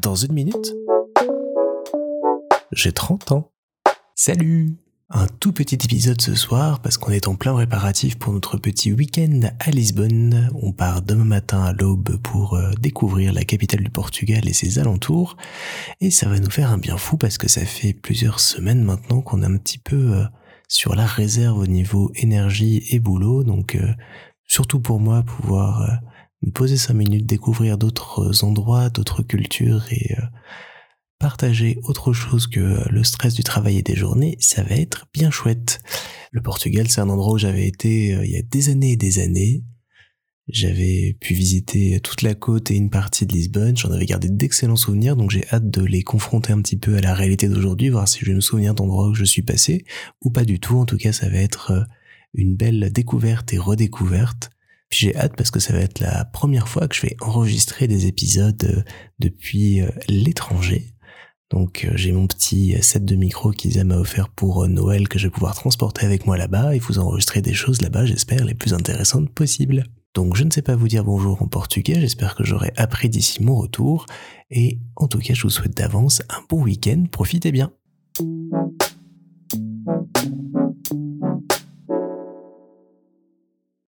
Dans une minute, j'ai 30 ans. Salut un tout petit épisode ce soir parce qu'on est en plein préparatif pour notre petit week-end à Lisbonne. On part demain matin à l'aube pour euh, découvrir la capitale du Portugal et ses alentours. Et ça va nous faire un bien fou parce que ça fait plusieurs semaines maintenant qu'on est un petit peu euh, sur la réserve au niveau énergie et boulot. Donc euh, surtout pour moi pouvoir poser cinq minutes, découvrir d'autres endroits, d'autres cultures et partager autre chose que le stress du travail et des journées, ça va être bien chouette. Le Portugal, c'est un endroit où j'avais été euh, il y a des années et des années. J'avais pu visiter toute la côte et une partie de Lisbonne. J'en avais gardé d'excellents souvenirs, donc j'ai hâte de les confronter un petit peu à la réalité d'aujourd'hui, voir si je vais me souvenir d'endroits où je suis passé, ou pas du tout. En tout cas, ça va être euh, une belle découverte et redécouverte. J'ai hâte parce que ça va être la première fois que je vais enregistrer des épisodes euh, depuis l'étranger. Donc euh, j'ai mon petit set de micro qu'Isa m'a offert pour euh, Noël que je vais pouvoir transporter avec moi là-bas et vous enregistrer des choses là-bas, j'espère, les plus intéressantes possibles. Donc je ne sais pas vous dire bonjour en portugais, j'espère que j'aurai appris d'ici mon retour. Et en tout cas, je vous souhaite d'avance un bon week-end, profitez bien.